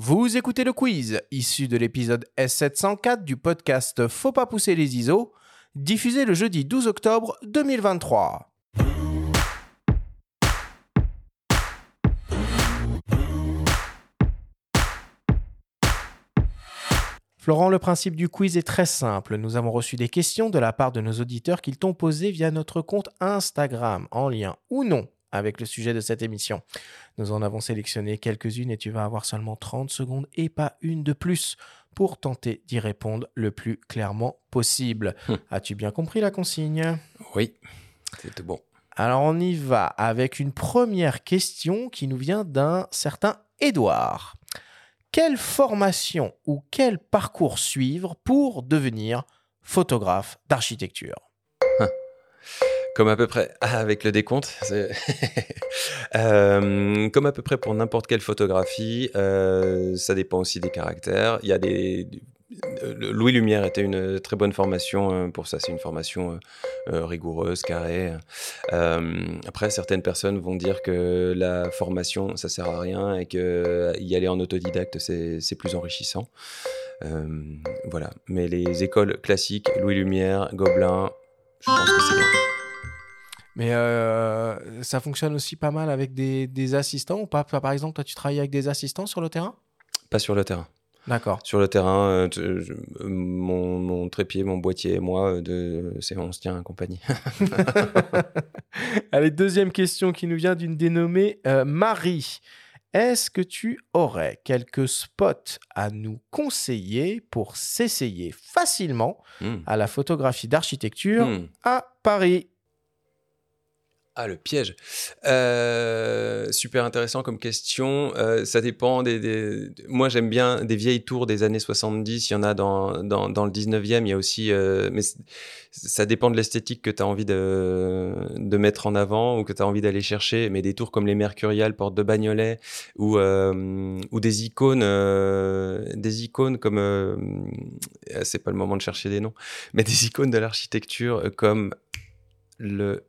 Vous écoutez le quiz, issu de l'épisode S704 du podcast Faut pas pousser les ISO, diffusé le jeudi 12 octobre 2023. Florent, le principe du quiz est très simple. Nous avons reçu des questions de la part de nos auditeurs qu'ils t'ont posées via notre compte Instagram, en lien ou non avec le sujet de cette émission. Nous en avons sélectionné quelques-unes et tu vas avoir seulement 30 secondes et pas une de plus pour tenter d'y répondre le plus clairement possible. Hum. As-tu bien compris la consigne? Oui, c'est tout bon. Alors on y va avec une première question qui nous vient d'un certain Édouard. Quelle formation ou quel parcours suivre pour devenir photographe d'architecture? Comme à peu près, avec le décompte, Euh, comme à peu près pour n'importe quelle photographie, euh, ça dépend aussi des caractères. Louis Lumière était une très bonne formation euh, pour ça. C'est une formation rigoureuse, carrée. Après, certaines personnes vont dire que la formation, ça sert à rien et que aller en autodidacte, c'est plus enrichissant. Voilà. Mais les écoles classiques, Louis Lumière, Gobelin, je pense que c'est bien. Mais euh, ça fonctionne aussi pas mal avec des, des assistants ou pas? Par exemple, toi, tu travailles avec des assistants sur le terrain? Pas sur le terrain. D'accord. Sur le terrain, euh, je- euh, mon, mon trépied, mon boîtier et moi, de, c'est on se tient à compagnie. Allez, deuxième question qui nous vient d'une dénommée euh, Marie. Est-ce que tu aurais quelques spots à nous conseiller pour s'essayer facilement Hmm. à la photographie d'architecture Hmm. à Paris? Ah, le piège. Euh, super intéressant comme question. Euh, ça dépend des. Moi, j'aime bien des vieilles tours des années 70. Il y en a dans, dans, le 19e. Il y a aussi. euh, Mais ça dépend de l'esthétique que tu as envie de, de mettre en avant ou que tu as envie d'aller chercher. Mais des tours comme les Mercuriales, Porte de Bagnolet ou, ou des icônes. Des icônes comme. euh, C'est pas le moment de chercher des noms. Mais des icônes de l'architecture comme le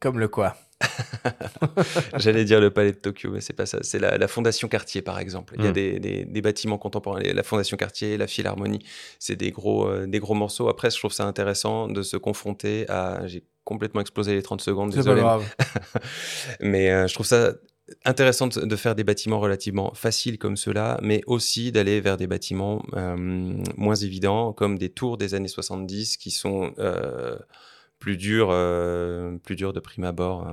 Comme le quoi J'allais dire le palais de Tokyo, mais c'est pas ça. C'est la, la Fondation Cartier, par exemple. Il y a Mm. des, des- des bâtiments contemporains. La Fondation Cartier, la Philharmonie, c'est des gros, euh, des gros morceaux. Après, je trouve ça intéressant de se confronter à. J'ai complètement explosé les 30 secondes, C'est pas désolé. grave. Mais euh, je trouve ça intéressant de, faire des bâtiments relativement faciles comme ceux-là, mais aussi d'aller vers des bâtiments euh, moins évidents, comme des tours des années 70 qui sont plus durs, euh, plus durs de prime abord. euh.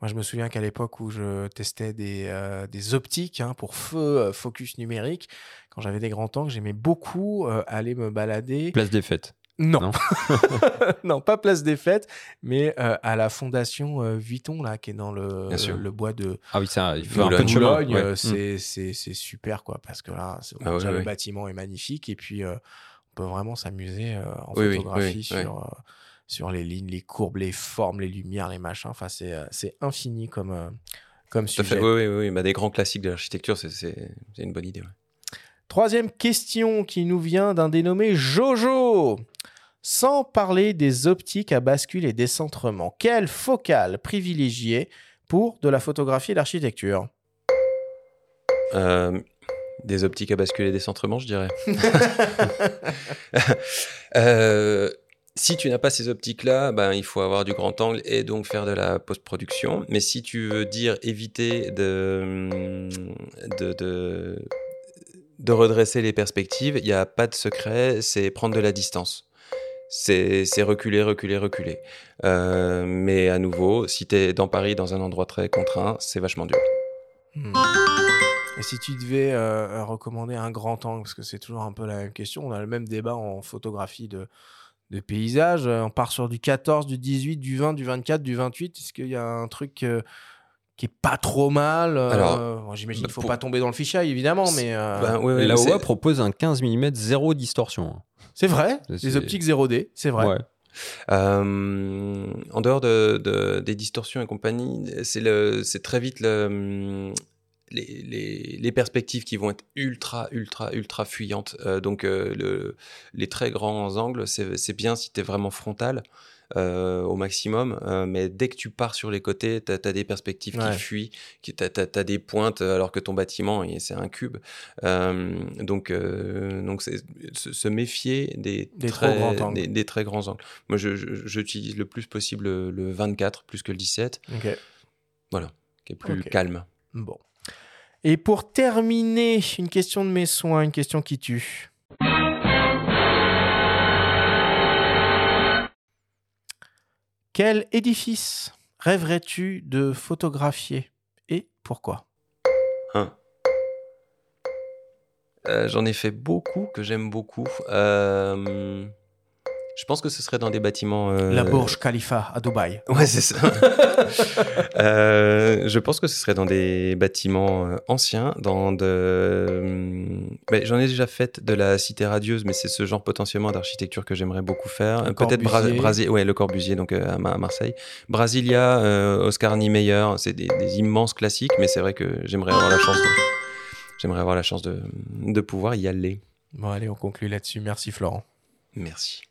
Moi, je me souviens qu'à l'époque où je testais des, euh, des optiques hein, pour feu euh, focus numérique, quand j'avais des grands angles, j'aimais beaucoup euh, aller me balader. Place des fêtes. Non, Non. non, pas place des fêtes, mais euh, à la fondation euh, Vuitton là, qui est dans le, le bois de Ah oui, ça, il faut un peu de chemin. Boulogne. ouais. euh, Mm. c'est super quoi, parce que là, Ah ouais, le ouais. bâtiment est magnifique et puis euh, on peut vraiment s'amuser euh, en Oui, oui, photographie oui, sur, euh, sur les lignes, les courbes, les formes, les lumières, les machins. Enfin, c'est euh, c'est infini comme, euh, comme Tout sujet. fait, oui, oui, oui. Bah, des grands classiques de l'architecture, c'est- une bonne idée. ouais. Troisième question qui nous vient d'un dénommé Jojo. Sans parler des optiques à bascule et décentrement, quelle focale privilégier pour de la photographie et l'architecture? Euh, des optiques à basculer des centrements, je dirais. Euh, si tu n'as pas ces optiques-là, ben, il faut avoir du grand angle et donc faire de la post-production. Mais si tu veux dire éviter de, de, de, de redresser les perspectives, il n'y a pas de secret, c'est prendre de la distance. C'est c'est reculer, reculer, reculer. Euh, mais à nouveau, si tu es dans Paris, dans un endroit très contraint, c'est vachement dur. Hmm. Et si tu devais euh, recommander un grand angle, parce que c'est toujours un peu la même question, on a le même débat en photographie de, de paysage, euh, on part sur du 14, du 18, du 20, du 24, du 28, est-ce qu'il y a un truc euh, qui est pas trop mal euh, Alors, bon, J'imagine bah, qu'il faut pour- pas tomber dans le fichier, évidemment, mais euh, Ben, ouais, ouais, La OA propose un 15 mm zéro distorsion. c'est vrai, c'est- les optiques 0D, c'est vrai. Ouais. Euh, en dehors de, de- des distorsions et compagnie, c'est le- c'est très vite le, les, les- les perspectives qui vont être ultra, ultra, ultra fuyantes. Euh, donc, euh, le- les très grands angles, c'est bien si tu es vraiment frontal. euh, au maximum. mais dès que tu pars sur les côtés, tu as, des perspectives Ouais. qui fuient, tu as, des pointes alors que ton bâtiment, c'est un cube. Donc, donc c'est se, méfier des, Des très, grands angles. des, des très grands angles. Moi, j'utilise le plus possible le, le 24 plus que le 17, Ok. qui est plus calme. Bon. Et pour terminer, une question de mes soins, une question qui tue. Quel édifice rêverais-tu de photographier et pourquoi? Hein. Euh, J'en ai fait beaucoup que j'aime beaucoup. Euh, je pense que ce serait dans des bâtiments. euh, La Burj Khalifa à Dubaï. Ouais, c'est ça. Euh, je pense que ce serait dans des bâtiments euh, anciens, dans de. J'en ai déjà fait de la cité radieuse, mais c'est ce genre potentiellement d'architecture que j'aimerais beaucoup faire. Peut-être Bra. Brasi- ouais, le Corbusier, donc à, Ma- à Marseille. Brasilia, Oscar Niemeyer, c'est des, des immenses classiques, mais c'est vrai que j'aimerais avoir la chance de, j'aimerais avoir la chance de, de pouvoir y aller. Bon, allez, on conclut là-dessus. Merci Florent. Merci.